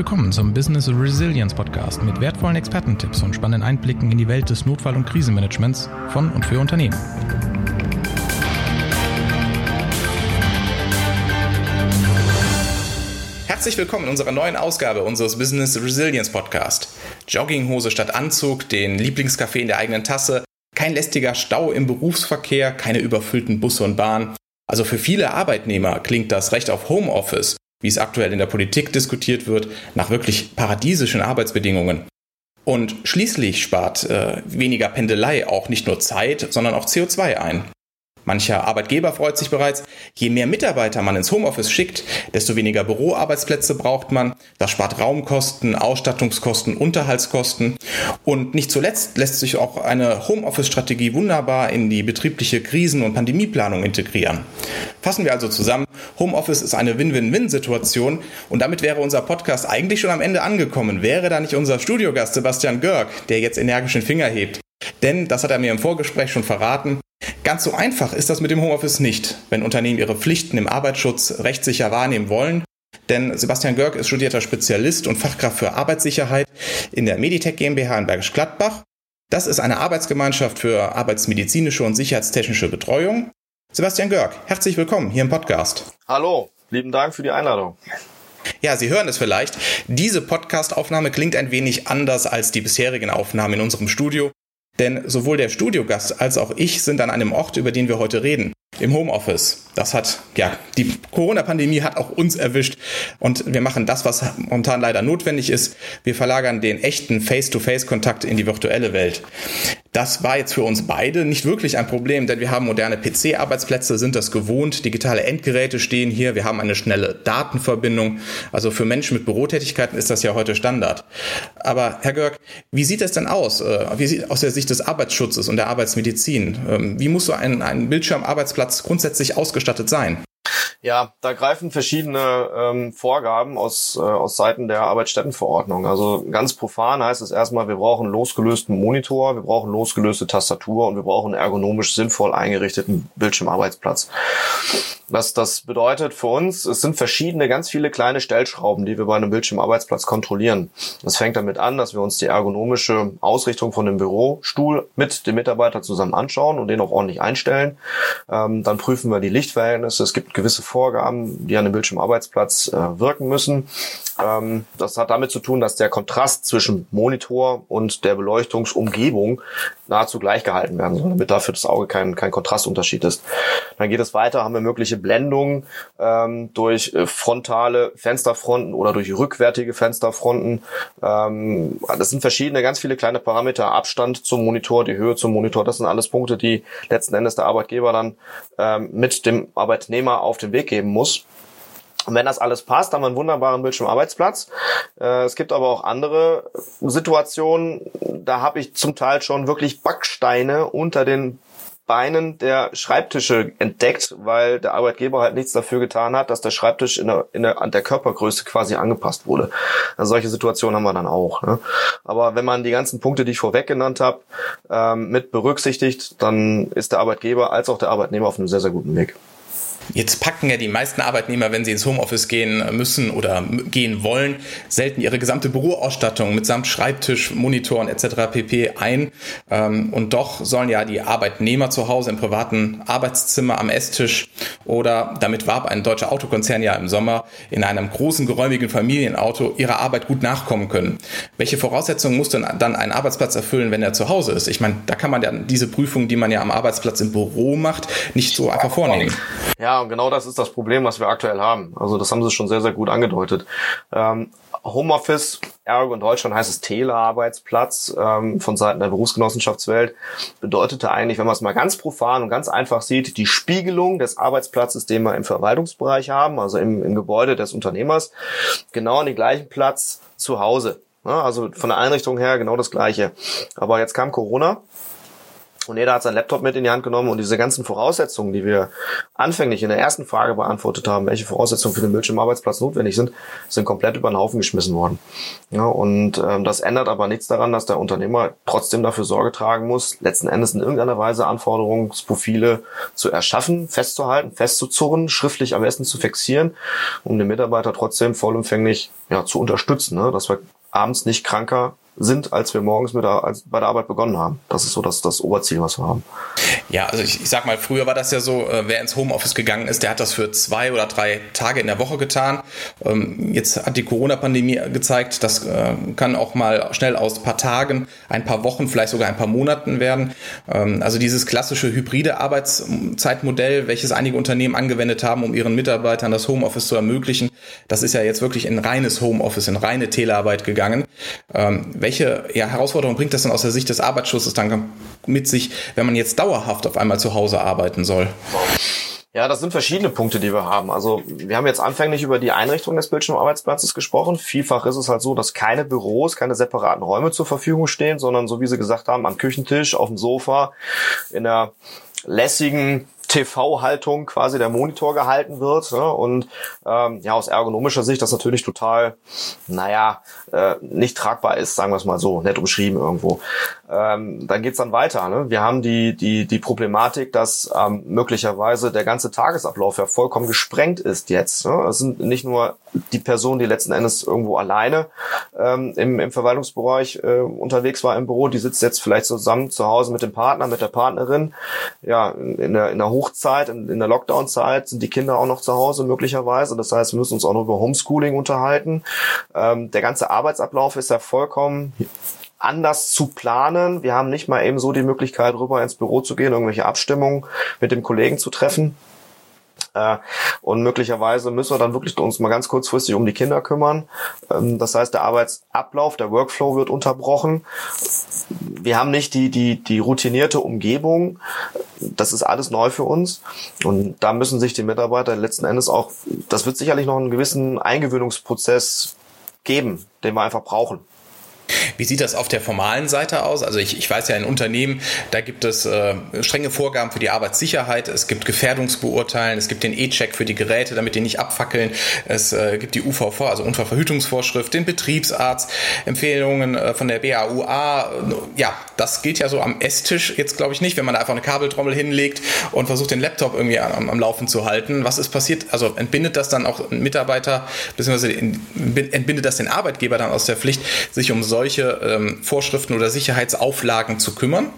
Willkommen zum Business Resilience Podcast mit wertvollen Expertentipps und spannenden Einblicken in die Welt des Notfall- und Krisenmanagements von und für Unternehmen. Herzlich willkommen in unserer neuen Ausgabe unseres Business Resilience Podcast. Jogginghose statt Anzug, den Lieblingskaffee in der eigenen Tasse, kein lästiger Stau im Berufsverkehr, keine überfüllten Busse und Bahn. Also für viele Arbeitnehmer klingt das Recht auf Homeoffice wie es aktuell in der Politik diskutiert wird, nach wirklich paradiesischen Arbeitsbedingungen. Und schließlich spart äh, weniger Pendelei auch nicht nur Zeit, sondern auch CO2 ein. Mancher Arbeitgeber freut sich bereits, je mehr Mitarbeiter man ins Homeoffice schickt, desto weniger Büroarbeitsplätze braucht man. Das spart Raumkosten, Ausstattungskosten, Unterhaltskosten. Und nicht zuletzt lässt sich auch eine Homeoffice-Strategie wunderbar in die betriebliche Krisen- und Pandemieplanung integrieren. Fassen wir also zusammen, Homeoffice ist eine Win-Win-Win-Situation und damit wäre unser Podcast eigentlich schon am Ende angekommen, wäre da nicht unser Studiogast Sebastian Görg, der jetzt energisch den Finger hebt. Denn, das hat er mir im Vorgespräch schon verraten, Ganz so einfach ist das mit dem Homeoffice nicht, wenn Unternehmen ihre Pflichten im Arbeitsschutz rechtssicher wahrnehmen wollen. Denn Sebastian Görg ist studierter Spezialist und Fachkraft für Arbeitssicherheit in der Meditech GmbH in Bergisch Gladbach. Das ist eine Arbeitsgemeinschaft für arbeitsmedizinische und sicherheitstechnische Betreuung. Sebastian Görg, herzlich willkommen hier im Podcast. Hallo, lieben Dank für die Einladung. Ja, Sie hören es vielleicht. Diese Podcast-Aufnahme klingt ein wenig anders als die bisherigen Aufnahmen in unserem Studio. Denn sowohl der Studiogast als auch ich sind an einem Ort, über den wir heute reden, im Homeoffice. Das hat, ja, die Corona-Pandemie hat auch uns erwischt und wir machen das, was momentan leider notwendig ist. Wir verlagern den echten Face-to-Face-Kontakt in die virtuelle Welt. Das war jetzt für uns beide nicht wirklich ein Problem, denn wir haben moderne PC-Arbeitsplätze, sind das gewohnt, digitale Endgeräte stehen hier, wir haben eine schnelle Datenverbindung. Also für Menschen mit Bürotätigkeiten ist das ja heute Standard. Aber Herr Görg, wie sieht es denn aus? Äh, wie sieht aus der Sicht des Arbeitsschutzes und der Arbeitsmedizin? Ähm, wie muss so ein, ein Bildschirmarbeitsplatz grundsätzlich ausgestattet sein? Ja, da greifen verschiedene ähm, Vorgaben aus, äh, aus Seiten der Arbeitsstättenverordnung. Also ganz profan heißt es erstmal, wir brauchen losgelösten Monitor, wir brauchen losgelöste Tastatur und wir brauchen ergonomisch sinnvoll eingerichteten Bildschirmarbeitsplatz. Was das bedeutet für uns, es sind verschiedene, ganz viele kleine Stellschrauben, die wir bei einem Bildschirmarbeitsplatz kontrollieren. Das fängt damit an, dass wir uns die ergonomische Ausrichtung von dem Bürostuhl mit dem Mitarbeiter zusammen anschauen und den auch ordentlich einstellen. Ähm, dann prüfen wir die Lichtverhältnisse. Es gibt gewisse Vorgaben, die an dem Bildschirmarbeitsplatz äh, wirken müssen. Ähm, das hat damit zu tun, dass der Kontrast zwischen Monitor und der Beleuchtungsumgebung nahezu gleich gehalten werden soll, damit dafür das Auge kein, kein Kontrastunterschied ist. Dann geht es weiter, haben wir mögliche Blendungen ähm, durch frontale Fensterfronten oder durch rückwärtige Fensterfronten. Ähm, das sind verschiedene, ganz viele kleine Parameter. Abstand zum Monitor, die Höhe zum Monitor, das sind alles Punkte, die letzten Endes der Arbeitgeber dann ähm, mit dem Arbeitnehmer auf den Weg geben muss. Und wenn das alles passt, haben wir einen wunderbaren Bildschirmarbeitsplatz. Äh, es gibt aber auch andere Situationen, da habe ich zum Teil schon wirklich Backsteine unter den Beinen der Schreibtische entdeckt, weil der Arbeitgeber halt nichts dafür getan hat, dass der Schreibtisch in der, in der, an der Körpergröße quasi angepasst wurde. Also solche Situationen haben wir dann auch. Ne? Aber wenn man die ganzen Punkte, die ich vorweg genannt habe, ähm, mit berücksichtigt, dann ist der Arbeitgeber als auch der Arbeitnehmer auf einem sehr, sehr guten Weg. Jetzt packen ja die meisten Arbeitnehmer, wenn sie ins Homeoffice gehen müssen oder gehen wollen, selten ihre gesamte Büroausstattung mitsamt Schreibtisch, Monitoren etc. pp. ein. Ähm, und doch sollen ja die Arbeitnehmer zu Hause im privaten Arbeitszimmer am Esstisch oder damit warb ein deutscher Autokonzern ja im Sommer in einem großen geräumigen Familienauto ihrer Arbeit gut nachkommen können. Welche Voraussetzungen muss denn dann ein Arbeitsplatz erfüllen, wenn er zu Hause ist? Ich meine, da kann man ja diese Prüfung, die man ja am Arbeitsplatz im Büro macht, nicht so einfach vornehmen. Ja, und genau das ist das Problem, was wir aktuell haben. Also das haben Sie schon sehr, sehr gut angedeutet. Ähm, Homeoffice, ergo in Deutschland heißt es Telearbeitsplatz ähm, von Seiten der Berufsgenossenschaftswelt, bedeutete eigentlich, wenn man es mal ganz profan und ganz einfach sieht, die Spiegelung des Arbeitsplatzes, den wir im Verwaltungsbereich haben, also im, im Gebäude des Unternehmers, genau an den gleichen Platz zu Hause. Ja, also von der Einrichtung her genau das Gleiche. Aber jetzt kam Corona Und jeder hat seinen Laptop mit in die Hand genommen und diese ganzen Voraussetzungen, die wir anfänglich in der ersten Frage beantwortet haben, welche Voraussetzungen für den Bildschirmarbeitsplatz notwendig sind, sind komplett über den Haufen geschmissen worden. Ja, und ähm, das ändert aber nichts daran, dass der Unternehmer trotzdem dafür Sorge tragen muss, letzten Endes in irgendeiner Weise Anforderungsprofile zu erschaffen, festzuhalten, festzuzurren, schriftlich am besten zu fixieren, um den Mitarbeiter trotzdem vollumfänglich ja, zu unterstützen, ne? dass wir abends nicht kranker sind, als wir morgens mit der, als bei der Arbeit begonnen haben. Das ist so das, das Oberziel, was wir haben. Ja, also ich, ich sag mal, früher war das ja so, äh, wer ins Homeoffice gegangen ist, der hat das für zwei oder drei Tage in der Woche getan. Ähm, jetzt hat die Corona-Pandemie gezeigt, das äh, kann auch mal schnell aus ein paar Tagen, ein paar Wochen, vielleicht sogar ein paar Monaten werden. Ähm, also dieses klassische hybride Arbeitszeitmodell, welches einige Unternehmen angewendet haben, um ihren Mitarbeitern das Homeoffice zu ermöglichen, das ist ja jetzt wirklich in reines Homeoffice, in reine Telearbeit gegangen. Ähm, welche ja, Herausforderungen bringt das denn aus der Sicht des Arbeitsschutzes dann mit sich, wenn man jetzt dauerhaft auf einmal zu Hause arbeiten soll? Ja, das sind verschiedene Punkte, die wir haben. Also wir haben jetzt anfänglich über die Einrichtung des Bildschirmarbeitsplatzes gesprochen. Vielfach ist es halt so, dass keine Büros, keine separaten Räume zur Verfügung stehen, sondern so wie Sie gesagt haben, am Küchentisch, auf dem Sofa, in einer lässigen TV-Haltung quasi der Monitor gehalten wird. Ne? Und ähm, ja, aus ergonomischer Sicht das natürlich total, naja, äh, nicht tragbar ist, sagen wir es mal so, nett umschrieben irgendwo. Ähm, dann geht's dann weiter. Ne? Wir haben die, die, die Problematik, dass ähm, möglicherweise der ganze Tagesablauf ja vollkommen gesprengt ist jetzt. Ne? Es sind nicht nur die Person, die letzten Endes irgendwo alleine ähm, im, im Verwaltungsbereich äh, unterwegs war im Büro, die sitzt jetzt vielleicht zusammen zu Hause mit dem Partner, mit der Partnerin, ja, in der, in der Hochzeit, in, in der Lockdown-Zeit sind die Kinder auch noch zu Hause möglicherweise. Das heißt, wir müssen uns auch noch über Homeschooling unterhalten. Ähm, der ganze Arbeitsablauf ist ja vollkommen anders zu planen. Wir haben nicht mal eben so die Möglichkeit, rüber ins Büro zu gehen, irgendwelche Abstimmungen mit dem Kollegen zu treffen. Äh, und möglicherweise müssen wir dann wirklich uns mal ganz kurzfristig um die Kinder kümmern. Ähm, das heißt, der Arbeitsablauf, der Workflow wird unterbrochen. Wir haben nicht die, die, die routinierte Umgebung. Das ist alles neu für uns. Und da müssen sich die Mitarbeiter letzten Endes auch, das wird sicherlich noch einen gewissen Eingewöhnungsprozess geben, den wir einfach brauchen. Wie sieht das auf der formalen Seite aus? Also ich, ich weiß ja in Unternehmen, da gibt es äh, strenge Vorgaben für die Arbeitssicherheit, es gibt Gefährdungsbeurteilen, es gibt den E-Check für die Geräte, damit die nicht abfackeln, es äh, gibt die UVV, also Unfallverhütungsvorschrift, den Betriebsarzt, Empfehlungen äh, von der BAUA. Ja, das gilt ja so am Esstisch jetzt glaube ich nicht, wenn man da einfach eine Kabeltrommel hinlegt und versucht den Laptop irgendwie am, am Laufen zu halten. Was ist passiert? Also entbindet das dann auch ein Mitarbeiter, beziehungsweise entbindet das den Arbeitgeber dann aus der Pflicht, sich um solche solche ähm, Vorschriften oder Sicherheitsauflagen zu kümmern?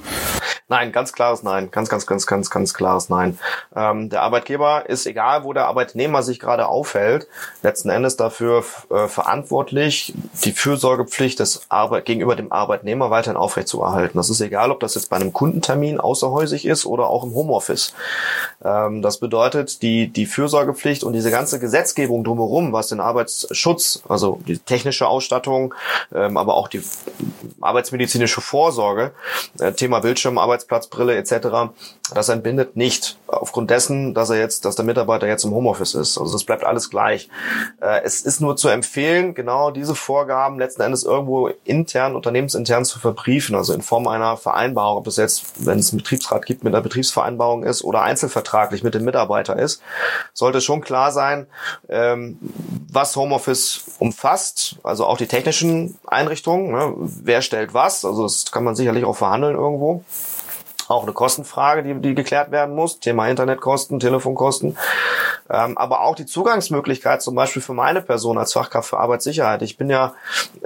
Nein, ganz klares Nein. Ganz, ganz, ganz, ganz, ganz klares Nein. Ähm, der Arbeitgeber ist, egal wo der Arbeitnehmer sich gerade aufhält, letzten Endes dafür äh, verantwortlich, die Fürsorgepflicht des Arbeit gegenüber dem Arbeitnehmer weiterhin aufrechtzuerhalten. Das ist egal, ob das jetzt bei einem Kundentermin außerhäusig ist oder auch im Homeoffice. Ähm, das bedeutet, die, die Fürsorgepflicht und diese ganze Gesetzgebung drumherum, was den Arbeitsschutz, also die technische Ausstattung, ähm, aber auch die arbeitsmedizinische Vorsorge, äh, Thema Bildschirm, Arbeitsplatzbrille etc., das entbindet nicht aufgrund dessen, dass er jetzt, dass der Mitarbeiter jetzt im Homeoffice ist. Also das bleibt alles gleich. Äh, es ist nur zu empfehlen, genau diese Vorgaben letzten Endes irgendwo intern, unternehmensintern zu verbriefen, also in Form einer Vereinbarung, ob das jetzt, wenn es einen Betriebsrat gibt, mit einer Betriebsvereinbarung ist oder einzelvertraglich mit dem Mitarbeiter ist, sollte schon klar sein, ähm, was Homeoffice umfasst, also auch die technischen Einrichtungen, ne? wer stellt was, also das kann man sicherlich auch verhandeln irgendwo auch eine Kostenfrage, die, die geklärt werden muss. Thema Internetkosten, Telefonkosten. Ähm, aber auch die Zugangsmöglichkeit zum Beispiel für meine Person als Fachkraft für Arbeitssicherheit. Ich bin ja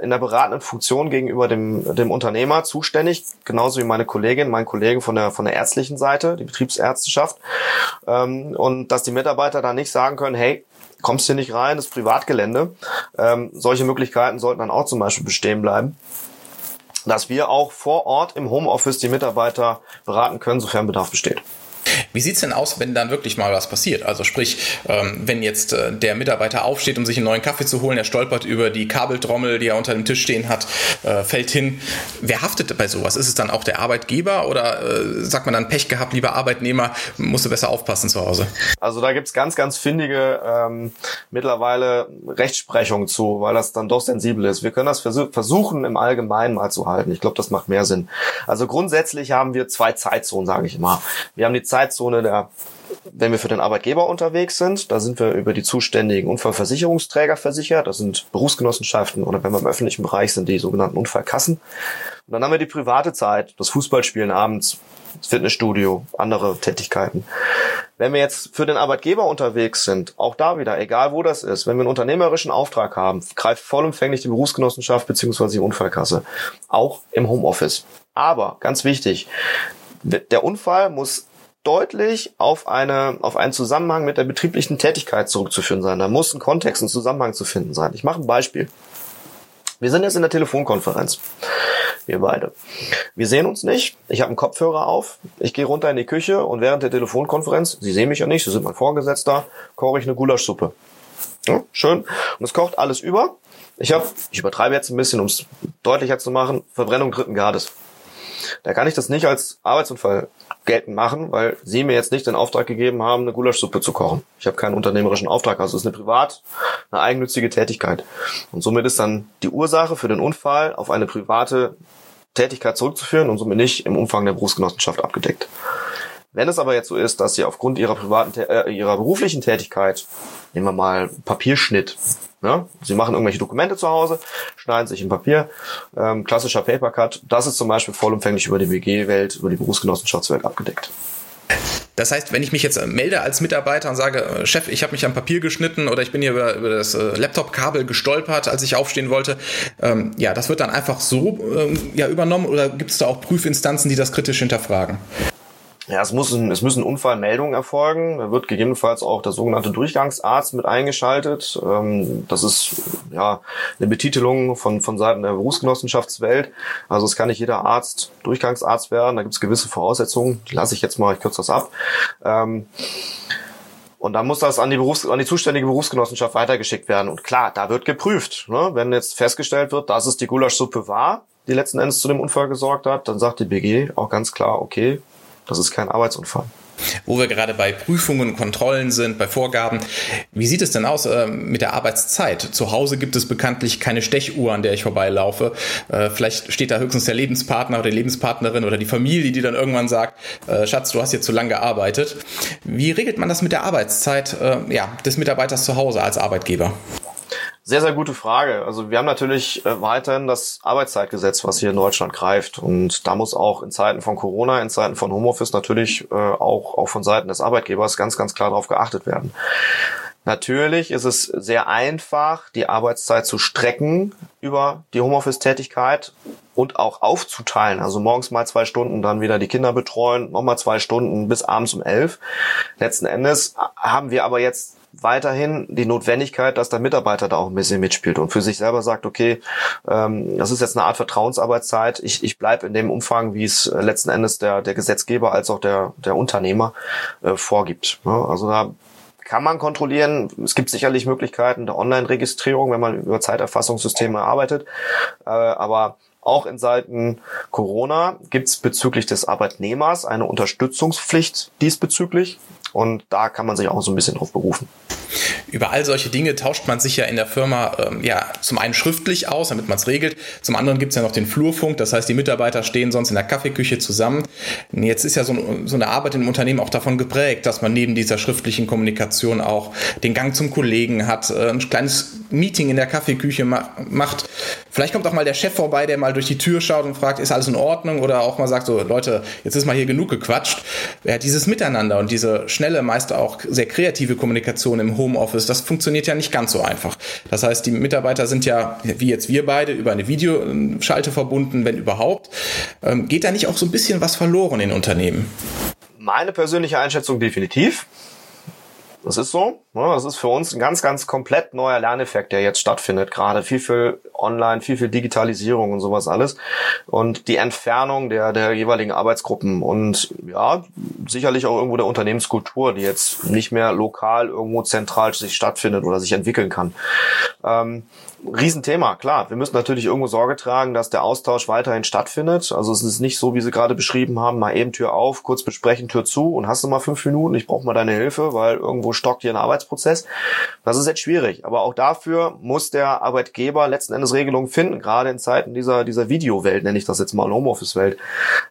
in der beratenden Funktion gegenüber dem, dem Unternehmer zuständig, genauso wie meine Kollegin, mein Kollege von der, von der ärztlichen Seite, die Betriebsärzteschaft. Ähm, und dass die Mitarbeiter da nicht sagen können, hey, kommst hier nicht rein, das Privatgelände. Ähm, solche Möglichkeiten sollten dann auch zum Beispiel bestehen bleiben dass wir auch vor Ort im Homeoffice die Mitarbeiter beraten können, sofern Bedarf besteht. Wie sieht's denn aus, wenn dann wirklich mal was passiert? Also sprich, ähm, wenn jetzt äh, der Mitarbeiter aufsteht, um sich einen neuen Kaffee zu holen, er stolpert über die Kabeltrommel, die er unter dem Tisch stehen hat, äh, fällt hin. Wer haftet bei sowas? Ist es dann auch der Arbeitgeber oder äh, sagt man dann Pech gehabt, lieber Arbeitnehmer, musst du besser aufpassen zu Hause? Also da gibt's ganz, ganz findige ähm, mittlerweile Rechtsprechung zu, weil das dann doch sensibel ist. Wir können das vers versuchen im Allgemeinen mal zu halten. Ich glaube, das macht mehr Sinn. Also grundsätzlich haben wir zwei Zeitzonen, sage ich immer. Wir haben die Zeitzone der wenn wir für den Arbeitgeber unterwegs sind, da sind wir über die zuständigen Unfallversicherungsträger versichert. Das sind Berufsgenossenschaften oder wenn wir im öffentlichen Bereich sind, die sogenannten Unfallkassen. Und dann haben wir die private Zeit, das Fußballspielen abends, das Fitnessstudio, andere Tätigkeiten. Wenn wir jetzt für den Arbeitgeber unterwegs sind, auch da wieder, egal wo das ist, wenn wir einen unternehmerischen Auftrag haben, greift vollumfänglich die Berufsgenossenschaft bzw. die Unfallkasse. Auch im Homeoffice. Aber, ganz wichtig, der Unfall muss deutlich auf eine auf einen Zusammenhang mit der betrieblichen Tätigkeit zurückzuführen sein. Da muss ein Kontext, ein Zusammenhang zu finden sein. Ich mache ein Beispiel. Wir sind jetzt in der Telefonkonferenz. Wir beide. Wir sehen uns nicht. Ich habe einen Kopfhörer auf. Ich gehe runter in die Küche und während der Telefonkonferenz, Sie sehen mich ja nicht, Sie sind mein Vorgesetzter, koche ich eine Gulaschsuppe. Ja, schön. Und es kocht alles über. Ich habe, ich übertreibe jetzt ein bisschen, um es deutlicher zu machen, Verbrennung dritten Grades. Da kann ich das nicht als Arbeitsunfall geltend machen, weil Sie mir jetzt nicht den Auftrag gegeben haben, eine Gulaschsuppe zu kochen. Ich habe keinen unternehmerischen Auftrag, also es ist eine privat, eine eigennützige Tätigkeit. Und somit ist dann die Ursache für den Unfall auf eine private Tätigkeit zurückzuführen und somit nicht im Umfang der Berufsgenossenschaft abgedeckt. Wenn es aber jetzt so ist, dass Sie aufgrund Ihrer privaten, äh, Ihrer beruflichen Tätigkeit, nehmen wir mal Papierschnitt, ja, Sie machen irgendwelche Dokumente zu Hause, schneiden sich ein Papier, ähm, klassischer Papercut. Das ist zum Beispiel vollumfänglich über die WG-Welt, über die Berufsgenossenschaftswelt abgedeckt. Das heißt, wenn ich mich jetzt melde als Mitarbeiter und sage, äh, Chef, ich habe mich am Papier geschnitten oder ich bin hier über, über das äh, Laptop-Kabel gestolpert, als ich aufstehen wollte, ähm, ja, das wird dann einfach so ähm, ja, übernommen oder gibt es da auch Prüfinstanzen, die das kritisch hinterfragen? Ja, es, muss ein, es müssen Unfallmeldungen erfolgen. Da wird gegebenenfalls auch der sogenannte Durchgangsarzt mit eingeschaltet. Ähm, das ist ja eine Betitelung von, von Seiten der Berufsgenossenschaftswelt. Also es kann nicht jeder Arzt Durchgangsarzt werden. Da gibt es gewisse Voraussetzungen. Die lasse ich jetzt mal, ich kürze das ab. Ähm, und dann muss das an die, Berufs-, an die zuständige Berufsgenossenschaft weitergeschickt werden. Und klar, da wird geprüft. Ne? Wenn jetzt festgestellt wird, dass es die Gulaschsuppe war, die letzten Endes zu dem Unfall gesorgt hat, dann sagt die BG auch ganz klar, okay, das ist kein Arbeitsunfall. Wo wir gerade bei Prüfungen, Kontrollen sind, bei Vorgaben. Wie sieht es denn aus äh, mit der Arbeitszeit? Zu Hause gibt es bekanntlich keine Stechuhr, an der ich vorbeilaufe. Äh, vielleicht steht da höchstens der Lebenspartner oder die Lebenspartnerin oder die Familie, die dann irgendwann sagt, äh, Schatz, du hast jetzt zu lange gearbeitet. Wie regelt man das mit der Arbeitszeit äh, ja, des Mitarbeiters zu Hause als Arbeitgeber? Sehr, sehr gute Frage. Also wir haben natürlich äh, weiterhin das Arbeitszeitgesetz, was hier in Deutschland greift. Und da muss auch in Zeiten von Corona, in Zeiten von Homeoffice natürlich äh, auch, auch von Seiten des Arbeitgebers ganz, ganz klar darauf geachtet werden. Natürlich ist es sehr einfach, die Arbeitszeit zu strecken über die Homeoffice-Tätigkeit und auch aufzuteilen. Also morgens mal zwei Stunden, dann wieder die Kinder betreuen, nochmal zwei Stunden bis abends um elf. Letzten Endes haben wir aber jetzt weiterhin die Notwendigkeit, dass der Mitarbeiter da auch ein bisschen mitspielt und für sich selber sagt, okay, ähm, das ist jetzt eine Art Vertrauensarbeitszeit, ich, ich bleibe in dem Umfang, wie es äh, letzten Endes der, der Gesetzgeber als auch der, der Unternehmer äh, vorgibt. Ja, also da kann man kontrollieren. Es gibt sicherlich Möglichkeiten der Online-Registrierung, wenn man über Zeiterfassungssysteme arbeitet. Äh, aber auch in Seiten Corona gibt es bezüglich des Arbeitnehmers eine Unterstützungspflicht diesbezüglich. Und da kann man sich auch so ein bisschen drauf berufen. Über all solche Dinge tauscht man sich ja in der Firma ähm, ja zum einen schriftlich aus, damit man es regelt. Zum anderen gibt es ja noch den Flurfunk, das heißt, die Mitarbeiter stehen sonst in der Kaffeeküche zusammen. Jetzt ist ja so, so eine Arbeit im Unternehmen auch davon geprägt, dass man neben dieser schriftlichen Kommunikation auch den Gang zum Kollegen hat, äh, ein kleines Meeting in der Kaffeeküche ma macht. Vielleicht kommt auch mal der Chef vorbei, der mal durch die Tür schaut und fragt, ist alles in Ordnung? Oder auch mal sagt so, Leute, jetzt ist mal hier genug gequatscht. Ja, dieses Miteinander und diese schnelle, meist auch sehr kreative Kommunikation im Homeoffice, das funktioniert ja nicht ganz so einfach. Das heißt, die Mitarbeiter sind ja, wie jetzt wir beide, über eine Videoschalte verbunden, wenn überhaupt. Ähm, geht da nicht auch so ein bisschen was verloren in Unternehmen? Meine persönliche Einschätzung definitiv. Das ist so. Das ist für uns ein ganz, ganz komplett neuer Lerneffekt, der jetzt stattfindet. Gerade viel, viel online, viel, viel Digitalisierung und sowas alles. Und die Entfernung der, der jeweiligen Arbeitsgruppen und ja, sicherlich auch irgendwo der Unternehmenskultur, die jetzt nicht mehr lokal irgendwo zentral sich stattfindet oder sich entwickeln kann. Ähm, Riesenthema, klar. Wir müssen natürlich irgendwo Sorge tragen, dass der Austausch weiterhin stattfindet. Also es ist nicht so, wie Sie gerade beschrieben haben, mal eben Tür auf, kurz besprechen, Tür zu und hast du mal fünf Minuten, ich brauche mal deine Hilfe, weil irgendwo stockt hier ein Arbeitsprozess. Das ist jetzt schwierig. Aber auch dafür muss der Arbeitgeber letzten Endes Regelungen finden, gerade in Zeiten dieser, dieser Videowelt, nenne ich das jetzt mal, Homeoffice-Welt.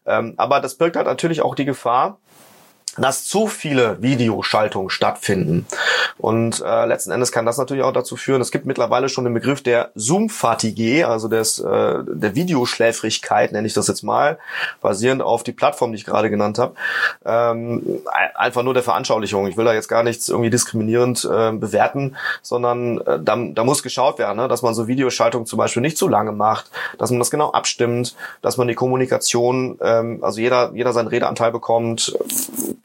Ähm, aber das birgt halt natürlich auch die Gefahr, dass zu viele Videoschaltungen stattfinden. Und äh, letzten Endes kann das natürlich auch dazu führen, es gibt mittlerweile schon den Begriff der Zoom-Fatigue, also des, äh, der Videoschläfrigkeit, nenne ich das jetzt mal, basierend auf die Plattform, die ich gerade genannt habe. Ähm, einfach nur der Veranschaulichung. Ich will da jetzt gar nichts irgendwie diskriminierend äh, bewerten, sondern äh, da, da muss geschaut werden, ne? dass man so Videoschaltungen zum Beispiel nicht zu lange macht, dass man das genau abstimmt, dass man die Kommunikation, ähm, also jeder, jeder seinen Redeanteil bekommt,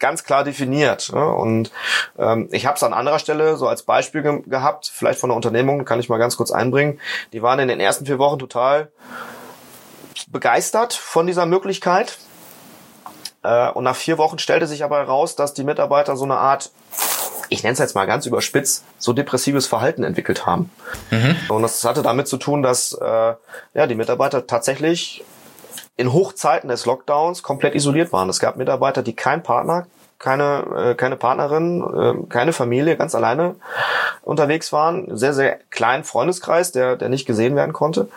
ganz klar definiert. Ne? Und ähm, ich habe es an anderer Stelle so als Beispiel ge gehabt, vielleicht von einer Unternehmung, kann ich mal ganz kurz einbringen. Die waren in den ersten vier Wochen total begeistert von dieser Möglichkeit. Äh, und nach vier Wochen stellte sich aber heraus, dass die Mitarbeiter so eine Art ich nenne es jetzt mal ganz überspitzt, so depressives Verhalten entwickelt haben. Mhm. Und das hatte damit zu tun, dass äh, ja die Mitarbeiter tatsächlich in Hochzeiten des Lockdowns komplett isoliert waren. Es gab Mitarbeiter, die keinen Partner, keine, äh, keine Partnerin, äh, keine Familie, ganz alleine unterwegs waren. Sehr, sehr kleinen Freundeskreis, der, der nicht gesehen werden konnte.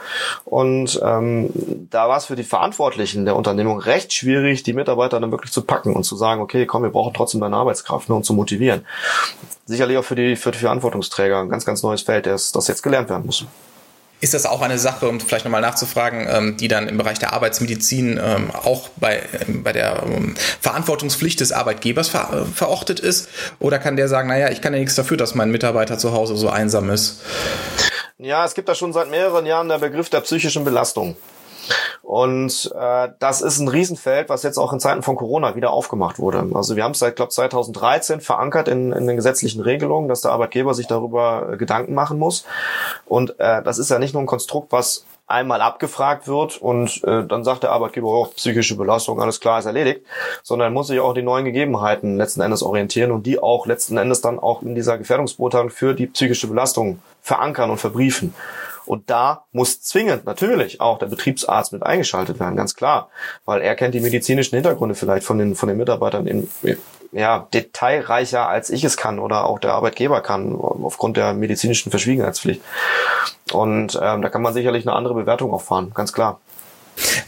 Und ähm, da war es für die Verantwortlichen der Unternehmung recht schwierig, die Mitarbeiter dann wirklich zu packen und zu sagen, okay, komm, wir brauchen trotzdem deine Arbeitskraft ne, und zu motivieren. Sicherlich auch für die, für die Verantwortungsträger ein ganz, ganz neues Feld, das, das jetzt gelernt werden muss. Ist das auch eine Sache, um vielleicht nochmal nachzufragen, ähm, die dann im Bereich der Arbeitsmedizin ähm, auch bei, ähm, bei der Verantwortungspflicht des Arbeitgebers äh, verortet ist? Oder kann der sagen, naja, ich kann ja nichts dafür, dass mein Mitarbeiter zu Hause so einsam ist? Ja, es gibt da schon seit mehreren Jahren der Begriff der psychischen Belastung. Und äh, das ist ein Riesenfeld, was jetzt auch in Zeiten von Corona wieder aufgemacht wurde. Also wir haben es seit, glaube 2013 verankert in, in den gesetzlichen Regelungen, dass der Arbeitgeber sich darüber äh, Gedanken machen muss. Und äh, das ist ja nicht nur ein Konstrukt, was einmal abgefragt wird und äh, dann sagt der Arbeitgeber, oh, psychische Belastung, alles klar, ist erledigt, sondern muss sich auch die neuen Gegebenheiten letzten Endes orientieren und die auch letzten Endes dann auch in dieser Gefährdungsbeurteilung für die psychische Belastung verankern und verbriefen. Und da muss zwingend natürlich auch der Betriebsarzt mit eingeschaltet werden, ganz klar, weil er kennt die medizinischen Hintergründe vielleicht von den, von den Mitarbeitern in, ja, detailreicher als ich es kann oder auch der Arbeitgeber kann, aufgrund der medizinischen Verschwiegenheitspflicht. Und ähm, da kann man sicherlich eine andere Bewertung auch fahren, ganz klar.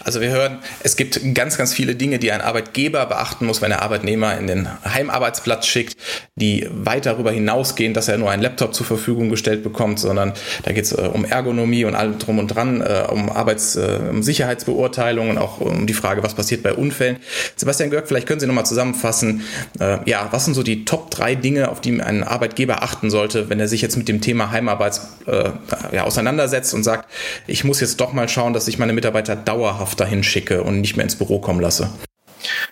Also wir hören, es gibt ganz, ganz viele Dinge, die ein Arbeitgeber beachten muss, wenn er Arbeitnehmer in den Heimarbeitsplatz schickt, die weit darüber hinausgehen, dass er nur einen Laptop zur Verfügung gestellt bekommt, sondern da geht es äh, um Ergonomie und allem drum und dran, äh, um Arbeits-, äh, um Sicherheitsbeurteilung und auch um die Frage, was passiert bei Unfällen. Sebastian Görg, vielleicht können Sie nochmal zusammenfassen, ja, was sind so die Top drei Dinge, auf die ein Arbeitgeber achten sollte, wenn er sich jetzt mit dem Thema Heimarbeit äh, ja, auseinandersetzt und sagt, ich muss jetzt doch mal schauen, dass ich meine Mitarbeiter dauerhaft dauerhaft dahin schicke und nicht mehr ins Büro kommen lasse?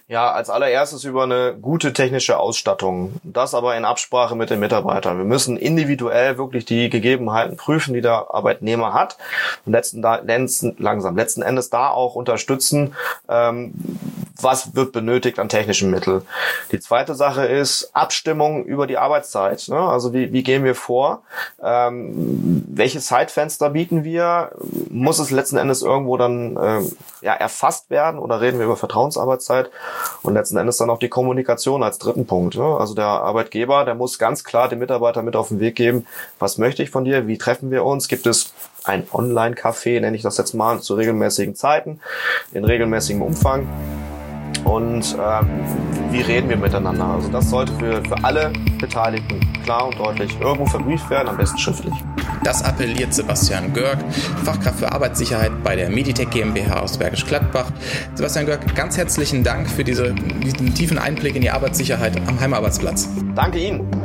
Ja, als allererstes über eine gute technische Ausstattung. Das aber in Absprache mit den Mitarbeitern. Wir müssen individuell wirklich die Gegebenheiten prüfen, die der Arbeitnehmer hat und letzten, letzten langsam letzten Endes da auch unterstützen, ähm, was wird benötigt an technischen Mitteln. Die zweite Sache ist Abstimmung über die Arbeitszeit. Ne? Also wie, wie gehen wir vor? Ähm, welche Zeitfenster bieten wir? Muss es letzten Endes irgendwo dann ähm, ja, erfasst werden oder reden wir über Vertrauensarbeitszeit? Und letzten Endes dann auch die Kommunikation als dritten Punkt. Ne? Also der Arbeitgeber, der muss ganz klar dem Mitarbeiter mit auf den Weg geben, was möchte ich von dir, wie treffen wir uns, gibt es ein Online-Café, nenne ich das jetzt mal, zu regelmäßigen Zeiten, in regelmäßigem Umfang und ähm, wie reden wir miteinander. Also das sollte für, für alle Beteiligten klar und deutlich irgendwo verbrieft werden, am besten schriftlich. Das appelliert Sebastian Görg, Fachkraft für Arbeitssicherheit bei der Meditech GmbH aus Bergisch Gladbach. Sebastian Görg, ganz herzlichen Dank für diese, diesen tiefen Einblick in die Arbeitssicherheit am Heimarbeitsplatz. Danke Ihnen.